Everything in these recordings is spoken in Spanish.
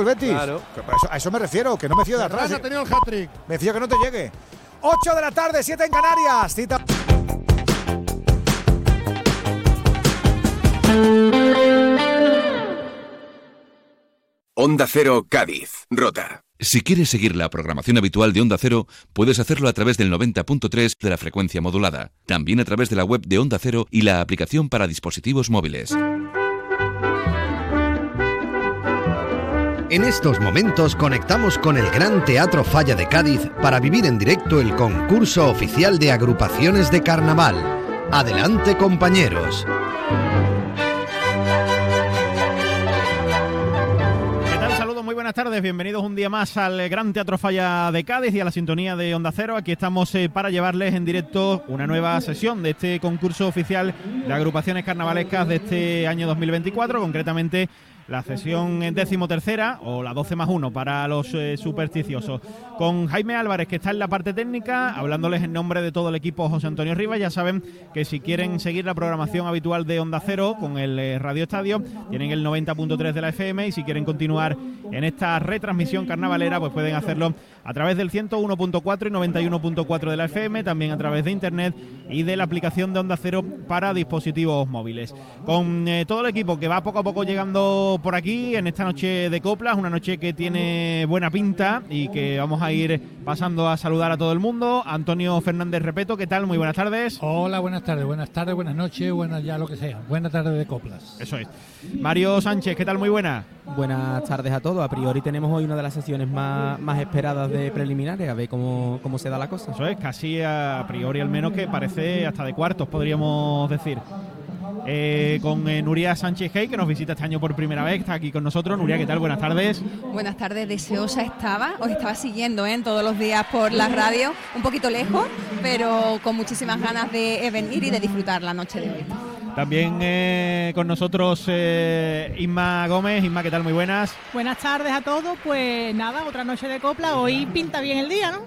el Betis. Claro. Eso- a eso me refiero, que no me fío de atrás. ha tenido el hat-trick. Me fío que no te llegue. 8 de la tarde, 7 en Canarias. Cita. Onda Cero Cádiz, Rota. Si quieres seguir la programación habitual de Onda Cero, puedes hacerlo a través del 90.3 de la frecuencia modulada, también a través de la web de Onda Cero y la aplicación para dispositivos móviles. En estos momentos conectamos con el Gran Teatro Falla de Cádiz para vivir en directo el concurso oficial de agrupaciones de carnaval. Adelante compañeros. ¿Qué tal? Saludos, muy buenas tardes. Bienvenidos un día más al Gran Teatro Falla de Cádiz y a la sintonía de Onda Cero. Aquí estamos eh, para llevarles en directo una nueva sesión de este concurso oficial de agrupaciones carnavalescas de este año 2024, concretamente la sesión décimo tercera o la 12 más 1 para los eh, supersticiosos. Con Jaime Álvarez, que está en la parte técnica, hablándoles en nombre de todo el equipo José Antonio Rivas. Ya saben que si quieren seguir la programación habitual de Onda Cero con el eh, Radio Estadio, tienen el 90.3 de la FM y si quieren continuar en esta retransmisión carnavalera, pues pueden hacerlo a través del 101.4 y 91.4 de la FM, también a través de internet y de la aplicación de Onda Cero para dispositivos móviles. Con eh, todo el equipo que va poco a poco llegando por aquí en esta noche de coplas, una noche que tiene buena pinta y que vamos a ir pasando a saludar a todo el mundo. Antonio Fernández Repeto, ¿qué tal? Muy buenas tardes. Hola, buenas tardes, buenas tardes, buenas noches, buenas ya lo que sea. Buenas tardes de coplas. Eso es. Mario Sánchez, ¿qué tal? Muy buena. Buenas tardes a todos. A priori tenemos hoy una de las sesiones más, más esperadas de preliminares, a ver cómo, cómo se da la cosa. Eso es, casi a priori al menos que parece hasta de cuartos, podríamos decir. Eh, con eh, Nuria Sánchez Hey, que nos visita este año por primera vez, está aquí con nosotros. Nuria, ¿qué tal? Buenas tardes. Buenas tardes, deseosa estaba, os estaba siguiendo ¿eh? todos los días por la radio, un poquito lejos, pero con muchísimas ganas de eh, venir y de disfrutar la noche de hoy. También eh, con nosotros eh, Isma Gómez. Isma, ¿qué tal? Muy buenas. Buenas tardes a todos. Pues nada, otra noche de copla. Hoy pinta bien el día, ¿no?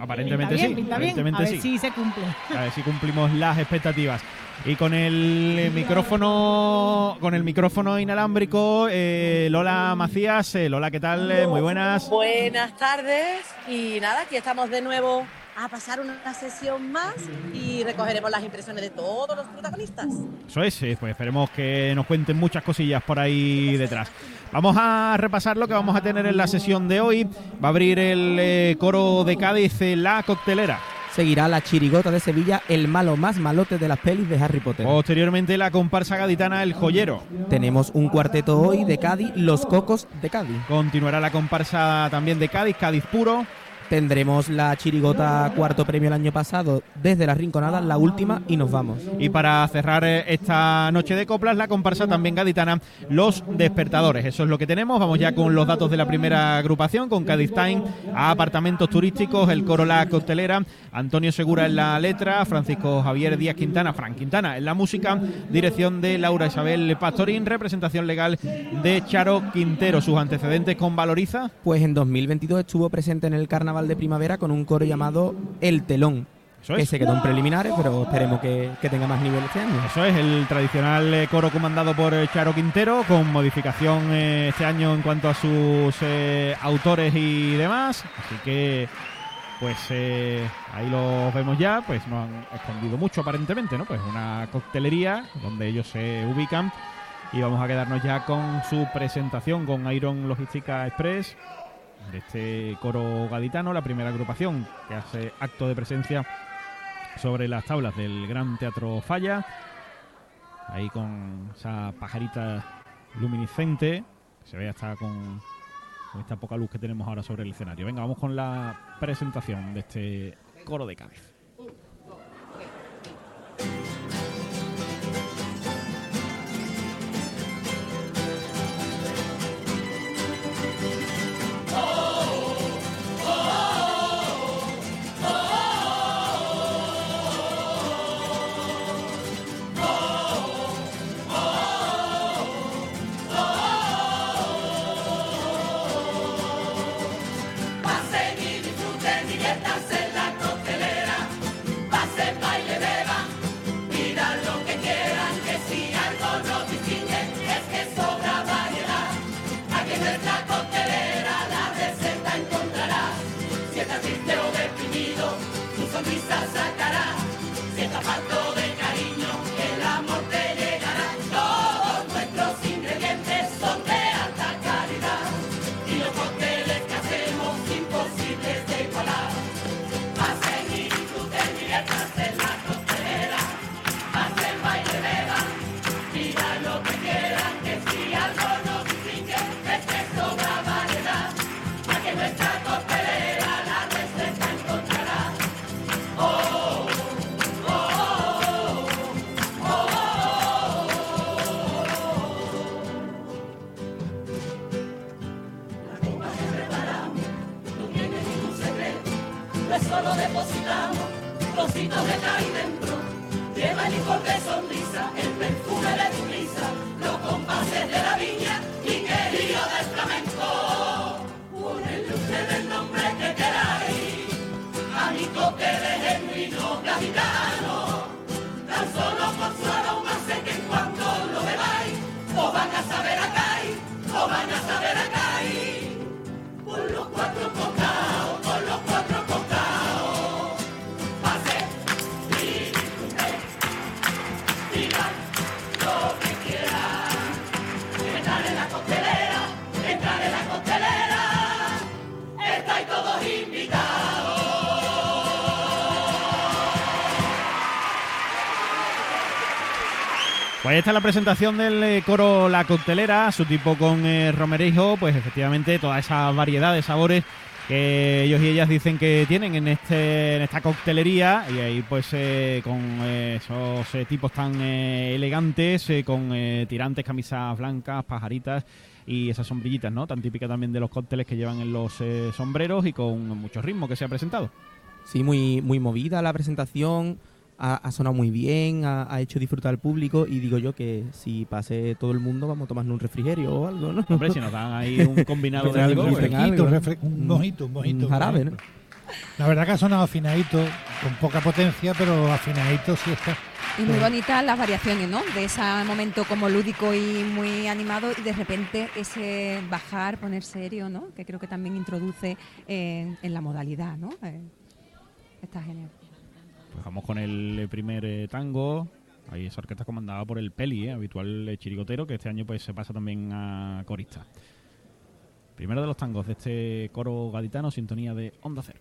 Aparentemente pinta bien, sí. pinta bien. aparentemente A ver sí. si se cumple. A ver si cumplimos las expectativas. Y con el eh, micrófono, con el micrófono inalámbrico, eh, Lola Macías. Eh, Lola, ¿qué tal? Muy buenas. Buenas tardes y nada, aquí estamos de nuevo a pasar una sesión más y recogeremos las impresiones de todos los protagonistas. Eso es, pues esperemos que nos cuenten muchas cosillas por ahí detrás. Vamos a repasar lo que vamos a tener en la sesión de hoy. Va a abrir el eh, coro de Cádiz, eh, La Coctelera. Seguirá la chirigota de Sevilla, el malo más malote de las pelis de Harry Potter. Posteriormente la comparsa gaditana El Joyero. Tenemos un cuarteto hoy de Cádiz, Los Cocos de Cádiz. Continuará la comparsa también de Cádiz, Cádiz Puro. Tendremos la chirigota cuarto premio el año pasado desde la Rinconada, la última, y nos vamos. Y para cerrar eh, esta noche de coplas, la comparsa también gaditana, Los Despertadores. Eso es lo que tenemos. Vamos ya con los datos de la primera agrupación, con Cádiz Time, a apartamentos turísticos, el coro La Costelera, Antonio Segura en la letra, Francisco Javier Díaz Quintana, Fran Quintana en la música, dirección de Laura Isabel Pastorín, representación legal de Charo Quintero. Sus antecedentes con Valoriza. Pues en 2022 estuvo presente en el Carnaval de Primavera con un coro llamado El Telón. Eso que es. se quedó en preliminares, pero esperemos que, que tenga más nivel este año. Eso es, el tradicional eh, coro comandado por eh, Charo Quintero, con modificación eh, este año en cuanto a sus eh, autores y demás. Así que, pues eh, ahí los vemos ya, pues no han escondido mucho aparentemente, ¿no? Pues una coctelería donde ellos se ubican. Y vamos a quedarnos ya con su presentación con Iron Logística Express, de este coro gaditano, la primera agrupación que hace acto de presencia sobre las tablas del Gran Teatro Falla. Ahí con esa pajarita luminiscente. Se ve hasta con, con esta poca luz que tenemos ahora sobre el escenario. Venga, vamos con la presentación de este coro de Cádiz. La presentación del eh, coro La Coctelera, su tipo con eh, romerejo, pues efectivamente toda esa variedad de sabores que ellos y ellas dicen que tienen en este en esta coctelería y ahí pues eh, con eh, esos tipos tan elegantes, con tirantes, camisas blancas, pajaritas y esas sombrillitas, ¿no? Tan típicas también de los cócteles que llevan en los sombreros y con mucho ritmo que se ha presentado. Sí, muy, muy movida la presentación, ha, ha sonado muy bien, ha, ha hecho disfrutar al público y digo yo que si pase todo el mundo vamos a tomarnos un refrigerio o algo, ¿no? Hombre, si nos dan ahí un combinado de Algo, algo, algo, un, ¿no? refre- un mojito, un mojito. Un jarabe, ¿no? La verdad que ha sonado afinadito, con poca potencia, pero afinadito sí está. Y muy bonitas las variaciones, ¿no? De ese momento como lúdico y muy animado y de repente ese bajar, poner serio, ¿no? Que creo que también introduce eh, en la modalidad, ¿no? Eh, está genial. Vamos con el primer eh, tango. Ahí esa orquesta comandada por el Peli, eh, habitual eh, chirigotero, que este año pues se pasa también a corista. Primero de los tangos de este coro gaditano, sintonía de Onda Cero.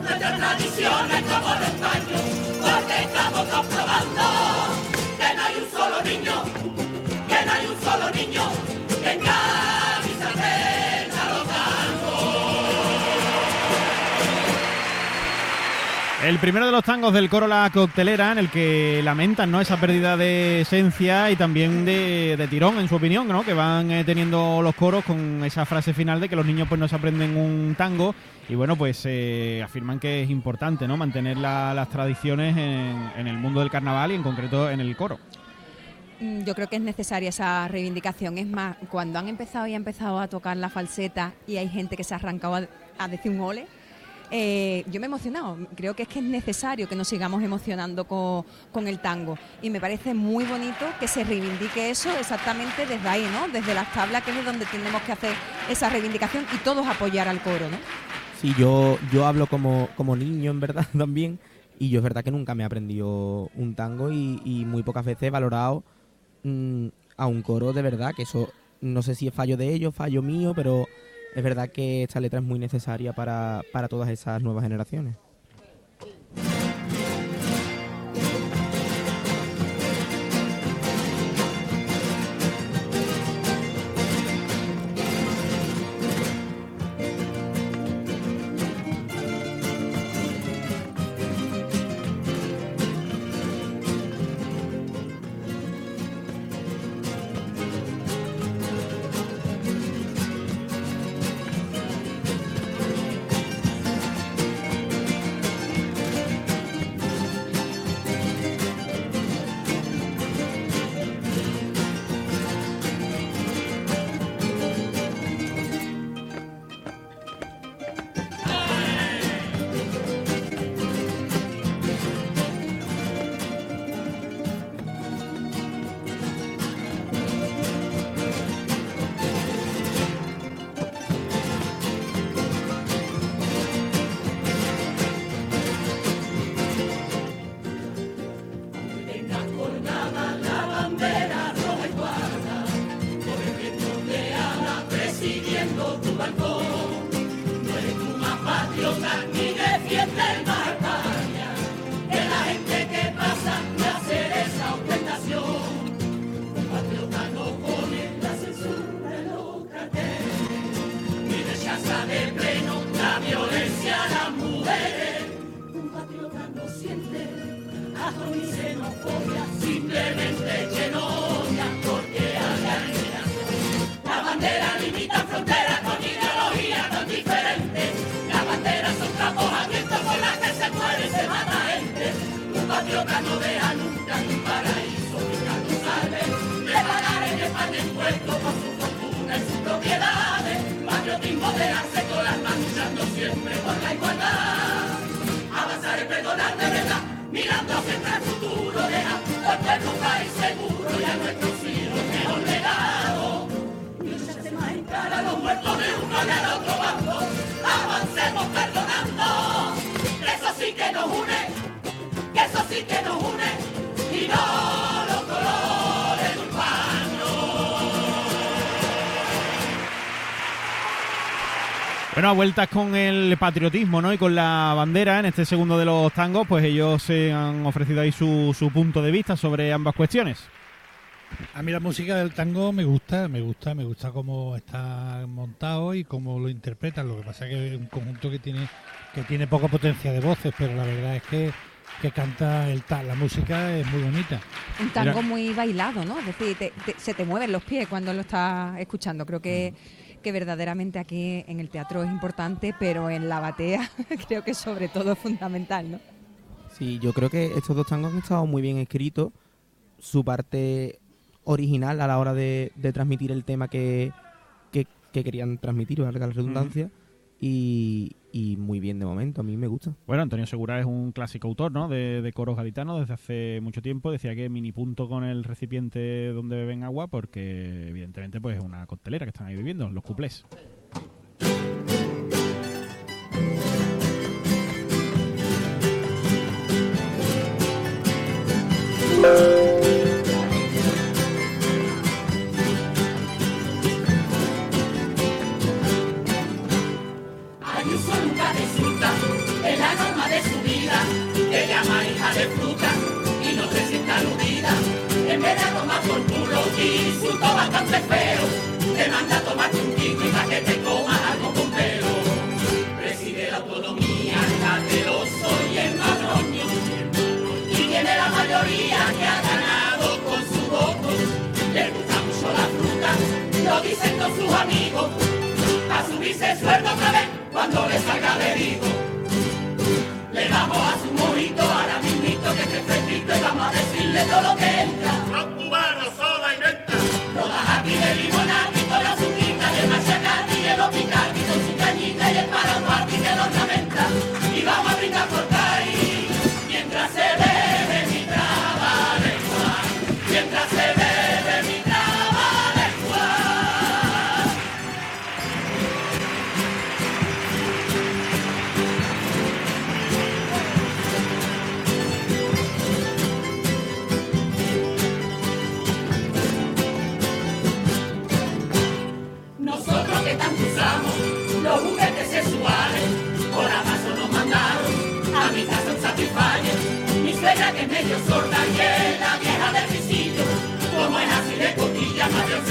Preservar nuestras tradiciones como los baños, porque estamos comprobando que no hay un solo niño, El primero de los tangos del coro La Coctelera, en el que lamentan ¿no? esa pérdida de esencia y también de, tirón, en su opinión, ¿no? que van eh, teniendo los coros con esa frase final de que los niños pues no se aprenden un tango y bueno, pues eh, afirman que es importante ¿no? mantener la- las tradiciones en, en el mundo del carnaval y en concreto en el coro. Mm, Yo creo que es necesaria esa reivindicación. Es más, cuando han empezado y ha empezado a tocar la falseta y hay gente que se ha arrancado a, a decir un ole, eh, yo me he emocionado. Creo que es que es necesario que nos sigamos emocionando con, con el tango. Y me parece muy bonito que se reivindique eso exactamente desde ahí, ¿no? Desde las tablas, que es donde tenemos que hacer esa reivindicación y todos apoyar al coro, ¿no? Sí, yo, yo hablo como, como niño, en verdad, también. Y yo es verdad que nunca me he aprendido un tango y, muy pocas veces he valorado mm, a un coro de verdad, que eso no sé si es fallo de ellos, fallo mío, pero es verdad que esta letra es muy necesaria para, para todas esas nuevas generaciones. Bueno, a vueltas con el patriotismo ¿no? y con la bandera en este segundo de los tangos, pues ellos se han ofrecido ahí su, su punto de vista sobre ambas cuestiones. A mí la música del tango me gusta, me gusta, me gusta cómo está montado y cómo lo interpretan. Lo que pasa es que es un conjunto que tiene que tiene poca potencia de voces, pero la verdad es que, que canta el ta- la música es muy bonita. Un tango Mira. muy bailado, ¿no? Es decir, te- te- se te mueven los pies cuando lo estás escuchando. Creo que, que verdaderamente aquí en el teatro es importante, pero en la batea creo que sobre todo es fundamental, ¿no? Sí, yo creo que estos dos tangos han estado muy bien escritos. Su parte original a la hora de, de transmitir el tema que, que, que querían transmitir, valga la redundancia. y, y muy bien de momento, a mí me gusta. Bueno, Antonio Segura es un clásico autor, ¿no? De, coros gaditanos desde hace mucho tiempo. Decía que mini punto con el recipiente donde beben agua, porque evidentemente pues es una costelera que están ahí viviendo, los cuplés.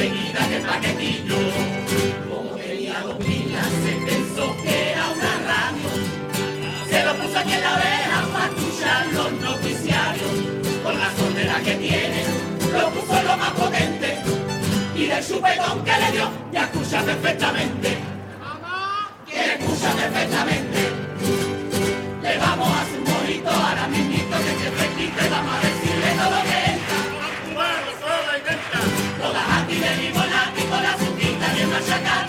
Más de paquetillo. Como tenía dos pilas, se pensó que era una radio. Se lo puso aquí en la oreja para escuchar los noticiarios. Con la sordera que tiene, lo puso lo más potente. Y del chupetón que le dio, ya escucha perfectamente. Que escucha perfectamente. Zaczekamy!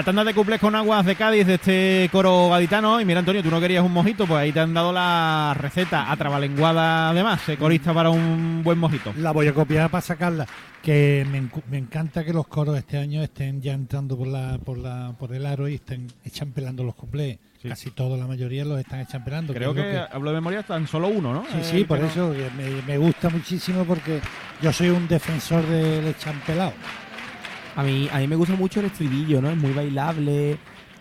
La tanda de cuplés con aguas de Cádiz de este coro gaditano. Y mira, Antonio, tú no querías un mojito, pues ahí te han dado la receta atrabalenguada además, eh, corista para un buen mojito. La voy a copiar para sacarla. Que me, encanta que los coros este año estén ya entrando por la por la por el aro y estén echampelando los cuplés. Casi todos, la mayoría los están echampelando. Creo que, hablo de memoria, tan solo uno, ¿no? Sí, Eh, sí, por que no- eso que me, me gusta muchísimo porque yo soy un defensor del echampelado. A mí, a mí me gusta mucho el estribillo, ¿no? Es muy bailable,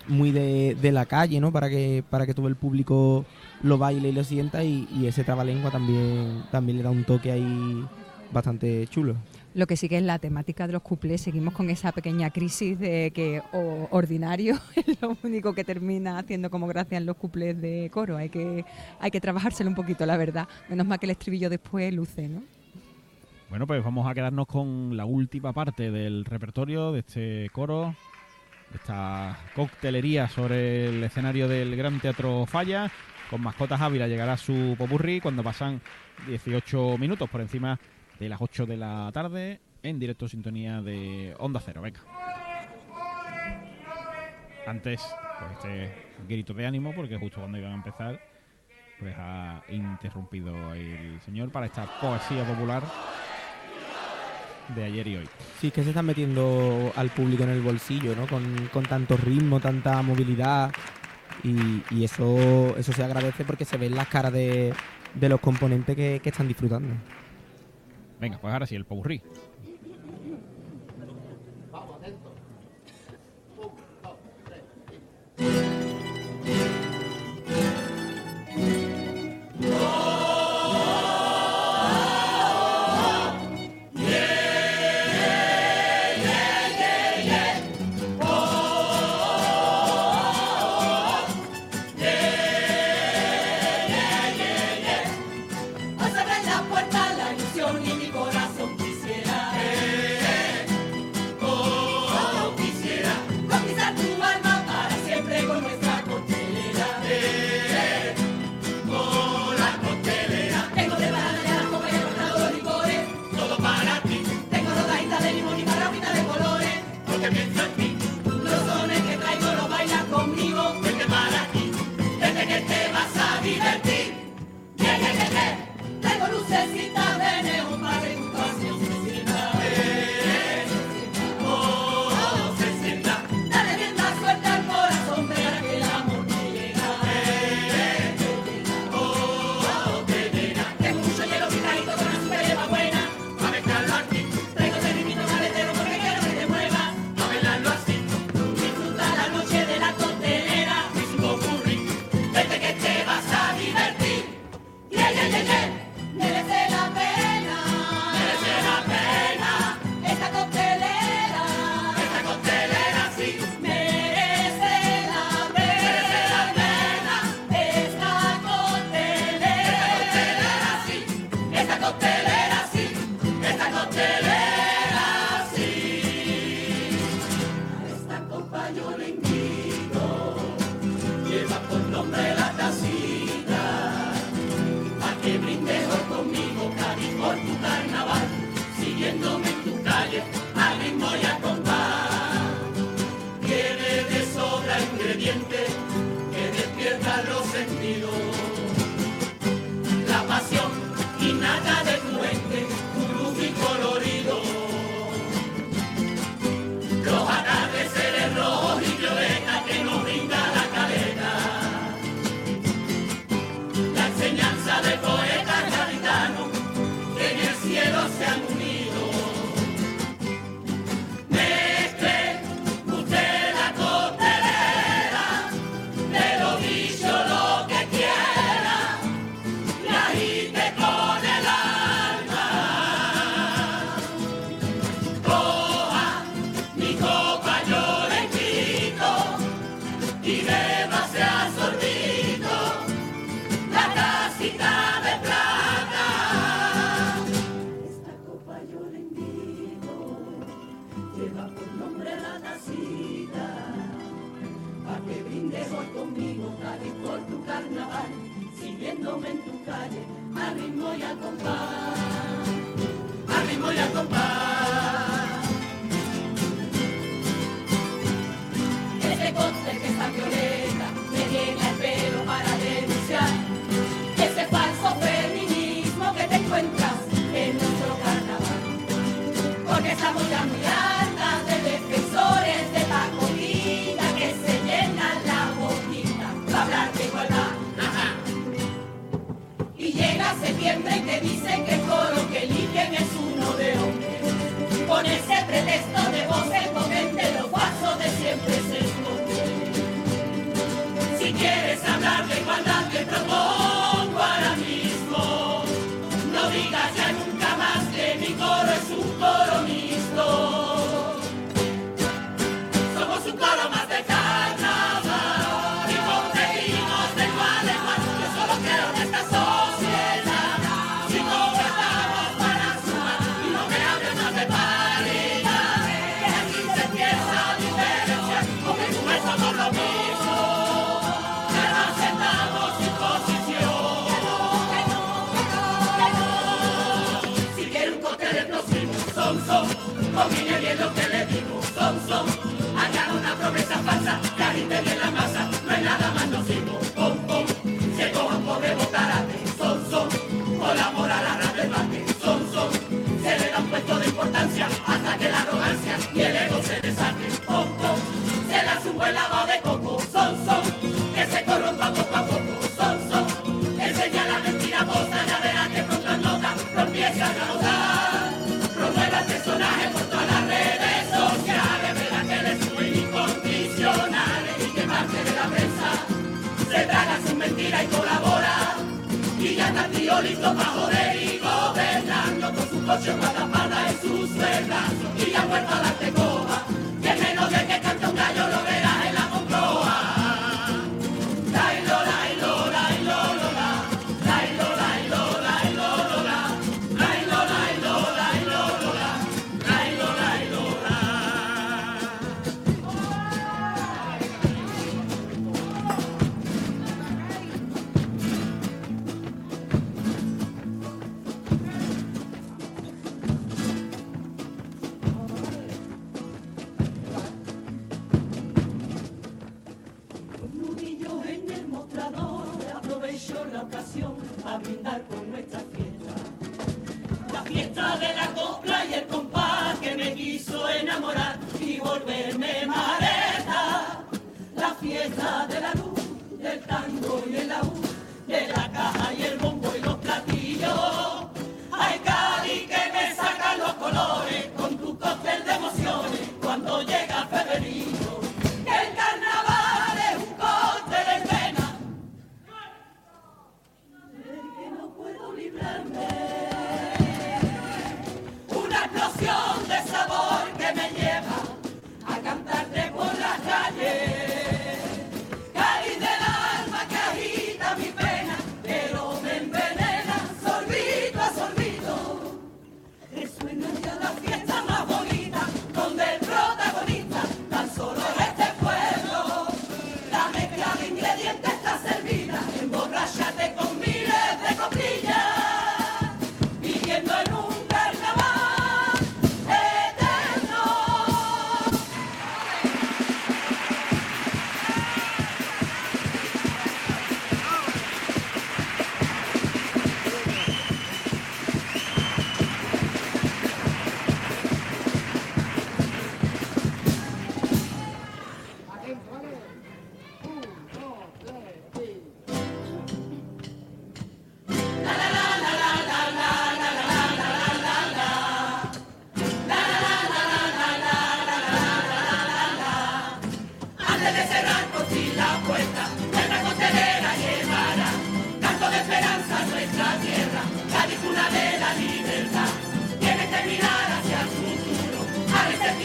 muy de, de la calle, ¿no? Para que, para que todo el público lo baile y lo sienta y, y ese trabalengua también, también le da un toque ahí bastante chulo. Lo que sí que es la temática de los cuplés, seguimos con esa pequeña crisis de que ordinario es lo único que termina haciendo como gracia en los cuplés de coro. Hay que, hay que trabajárselo un poquito, la verdad. Menos mal que el estribillo después luce, ¿no? Bueno, pues vamos a quedarnos con la última parte del repertorio de este coro, esta coctelería sobre el escenario del Gran Teatro Falla. Con Mascotas Ávila llegará su popurrí cuando pasan 18 minutos por encima de las 8 de la tarde en directo sintonía de Onda Cero. Venga. Antes, pues este grito de ánimo, porque justo cuando iban a empezar, pues ha interrumpido el señor para esta poesía popular de ayer y hoy. Sí, es que se están metiendo al público en el bolsillo, ¿no? Con, con tanto ritmo, tanta movilidad. Y, y eso, eso se agradece porque se ven las caras de, de los componentes que, que están disfrutando. Venga, pues ahora sí, el popurrí. Hoy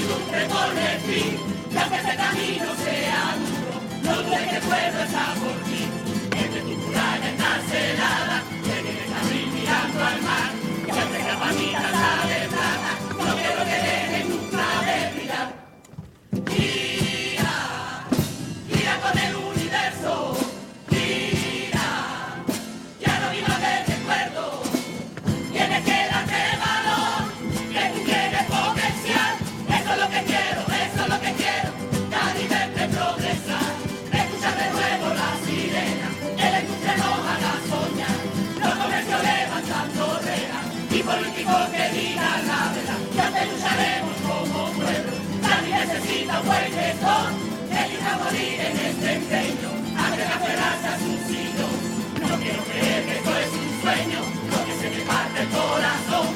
Ilumbre con el fin, que aunque este camino sea duro, no dudes que el pueblo por ti. Entre tu muralla encarcelada. Un buen gestor. Elija morir en este empeño, antes de aferrarse a su sillón. No quiero creer que esto es un sueño, lo que se me parte el corazón.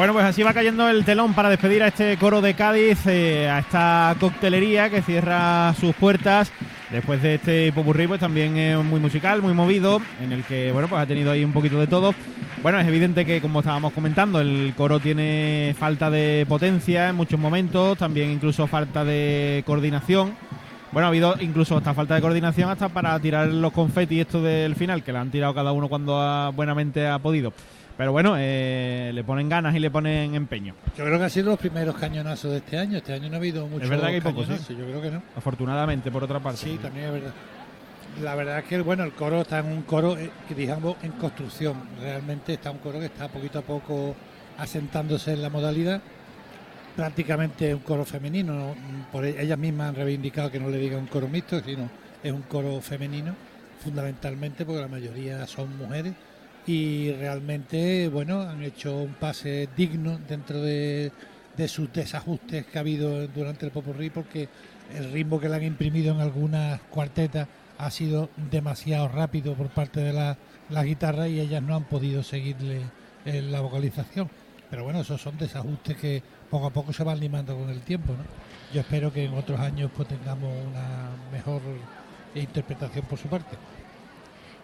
Bueno, pues así va cayendo el telón para despedir a este coro de Cádiz, eh, a esta coctelería que cierra sus puertas. Después de este popurrí, pues también es muy musical, muy movido, en el que, bueno, pues ha tenido ahí un poquito de todo. Bueno, es evidente que, como estábamos comentando, el coro tiene falta de potencia en muchos momentos, también incluso falta de coordinación. Bueno, ha habido incluso hasta falta de coordinación hasta para tirar los confetis esto del final, que la han tirado cada uno cuando buenamente ha podido. Pero bueno, eh, le ponen ganas y le ponen empeño. Yo creo que han sido los primeros cañonazos de este año. Este año no ha habido muchos Es verdad que hay pocos, sí. Yo creo que no. Afortunadamente, por otra parte. Sí, también es verdad. La verdad es que bueno, el coro está en un coro eh, que digamos en construcción. Realmente está un coro que está poquito a poco asentándose en la modalidad. Prácticamente un coro femenino. ¿no? Por e- ellas mismas han reivindicado que no le diga un coro mixto, sino es un coro femenino, fundamentalmente porque la mayoría son mujeres y realmente bueno han hecho un pase digno dentro de, de sus desajustes que ha habido durante el popurrí porque el ritmo que le han imprimido en algunas cuartetas ha sido demasiado rápido por parte de la, la guitarra y ellas no han podido seguirle en la vocalización. Pero bueno, esos son desajustes que poco a poco se van limando con el tiempo. Yo espero que en otros años pues tengamos una mejor interpretación por su parte.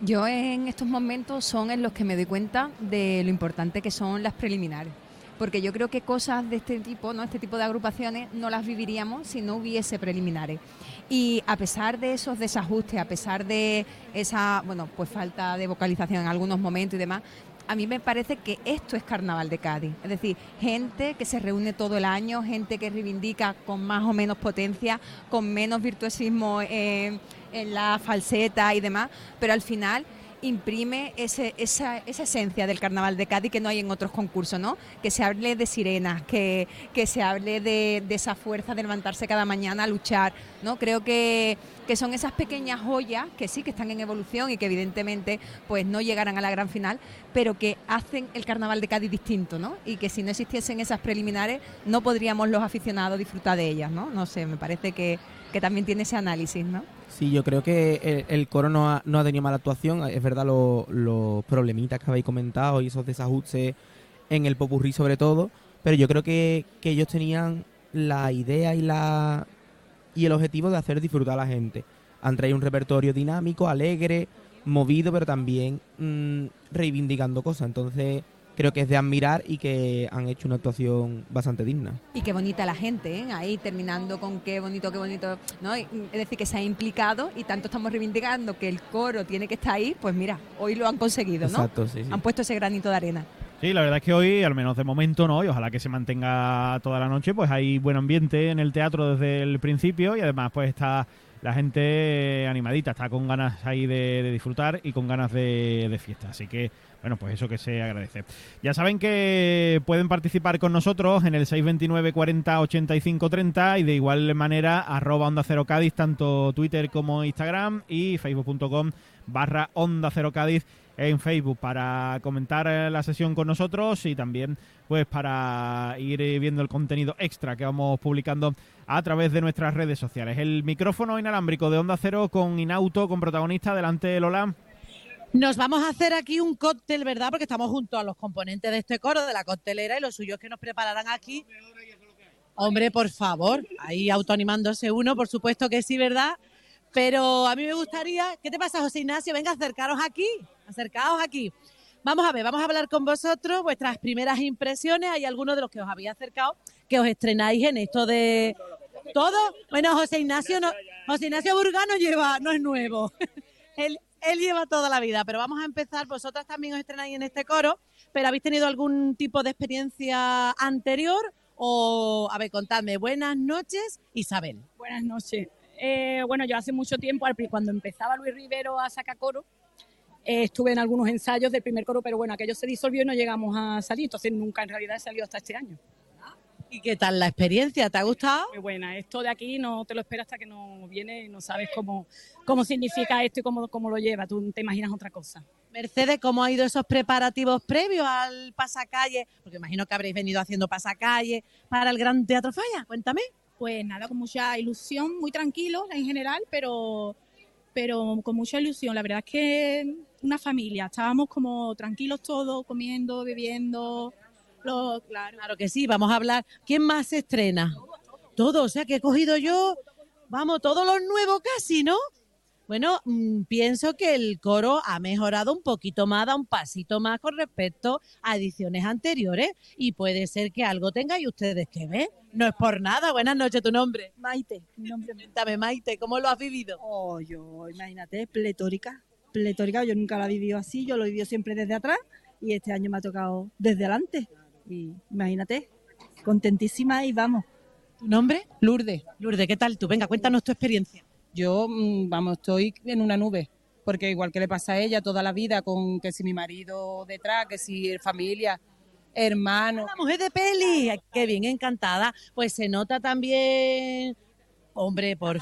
Yo en estos momentos son en los que me doy cuenta de lo importante que son las preliminares. Porque yo creo que cosas de este tipo, ¿no? este tipo de agrupaciones, no las viviríamos si no hubiese preliminares. Y a pesar de esos desajustes, a pesar de esa bueno, pues falta de vocalización en algunos momentos y demás, a mí me parece que esto es Carnaval de Cádiz. Es decir, gente que se reúne todo el año, gente que reivindica con más o menos potencia, con menos virtuosismo en, en la falseta y demás, pero al final imprime ese, esa, esa esencia del carnaval de Cádiz que no hay en otros concursos, ¿no? Que se hable de sirenas, que, que se hable de, de esa fuerza de levantarse cada mañana a luchar, ¿no? Creo que, que son esas pequeñas joyas que sí que están en evolución y que evidentemente pues no llegarán a la gran final, pero que hacen el carnaval de Cádiz distinto, ¿no? Y que si no existiesen esas preliminares no podríamos los aficionados disfrutar de ellas, ¿no? No sé, me parece que, que también tiene ese análisis, ¿no? Sí, yo creo que el, coro no ha, no ha tenido mala actuación. Es verdad lo- los problemitas que habéis comentado y esos desajustes en el popurrí sobre todo. Pero yo creo que, que ellos tenían la idea y la y el objetivo de hacer disfrutar a la gente. Han traído un repertorio dinámico, alegre, movido, pero también mm, reivindicando cosas. Entonces creo que es de admirar y que han hecho una actuación bastante digna. Y qué bonita la gente, ¿eh? ahí terminando con qué bonito, qué bonito, ¿no? Mm, Es decir, que se ha implicado y tanto estamos reivindicando que el coro tiene que estar ahí, pues mira, hoy lo han conseguido, ¿no? Exacto, sí, sí. Han puesto ese granito de arena. Sí, la verdad es que hoy, al menos de momento, no, y ojalá que se mantenga toda la noche, pues hay buen ambiente en el teatro desde el principio y además pues está la gente animadita, está con ganas ahí de, de disfrutar y con ganas de, de fiesta. Así que, bueno, pues eso que se agradece. Ya saben que pueden participar con nosotros en el 629 40 85 30 y de igual manera arroba Onda Cero Cádiz, tanto Twitter como Instagram y facebook.com barra Onda Cero Cádiz en Facebook para comentar la sesión con nosotros y también pues para ir viendo el contenido extra que vamos publicando a través de nuestras redes sociales. El micrófono inalámbrico de Onda Cero con Inauto, con protagonista. Adelante, Lola. Nos vamos a hacer aquí un cóctel, ¿verdad? Porque estamos junto a los componentes de este coro, de la coctelera, y lo suyo es que nos prepararán aquí. Hombre, por favor, ahí autoanimándose uno, por supuesto que sí, ¿verdad? Pero a mí me gustaría, ¿qué te pasa, José Ignacio? Venga, acercaros aquí, acercaos aquí. Vamos a ver, vamos a hablar con vosotros, vuestras primeras impresiones. Hay algunos de los que os había acercado que os estrenáis en esto de todo. Bueno, José Ignacio José Ignacio Burgano lleva, no es nuevo. él, él lleva toda la vida, pero vamos a empezar. Vosotras también os estrenáis en este coro, pero ¿habéis tenido algún tipo de experiencia anterior? O, a ver, contadme, buenas noches, Isabel. Buenas noches. Eh, bueno, yo hace mucho tiempo, cuando empezaba Luis Rivero a sacar coro, eh, estuve en algunos ensayos del primer coro, pero bueno, aquello se disolvió y no llegamos a salir, entonces nunca en realidad he salido hasta este año. ¿Y qué tal la experiencia? ¿Te ha gustado? Muy buena, esto de aquí no te lo esperas hasta que no viene y no sabes cómo, cómo significa esto y cómo, cómo lo lleva, tú te imaginas otra cosa. Mercedes, ¿cómo han ido esos preparativos previos al pasacalle? Porque imagino que habréis venido haciendo pasacalle para el Gran Teatro Falla. Cuéntame. Pues nada, con mucha ilusión, muy tranquilos en general, pero, pero con mucha ilusión. La verdad es que una familia, estábamos como tranquilos todos, comiendo, bebiendo. Lo, claro. Claro que sí, vamos a hablar. ¿Quién más se estrena? Todo, o sea que he cogido yo, vamos, todos los nuevos casi, ¿no? Bueno, mm, pienso que el coro ha mejorado un poquito más, da un pasito más con respecto a ediciones anteriores y puede ser que algo tengáis ustedes que ver. No es por nada. Buenas noches, tu nombre. Maite, mi nombre Cuéntame, Maite, ¿cómo lo has vivido? Oh, yo, imagínate, pletórica. Pletórica, yo nunca la he vivido así, yo lo he vivido siempre desde atrás y este año me ha tocado desde adelante. Y imagínate, contentísima y vamos. ¿Tu nombre? Lourdes. Lourdes, ¿qué tal tú? Venga, cuéntanos tu experiencia. Yo, mm, vamos, estoy en una nube, porque igual que le pasa a ella toda la vida, con que si mi marido detrás, que si familia, hermano. La mujer de peli, qué bien, encantada. Pues se nota también, hombre, por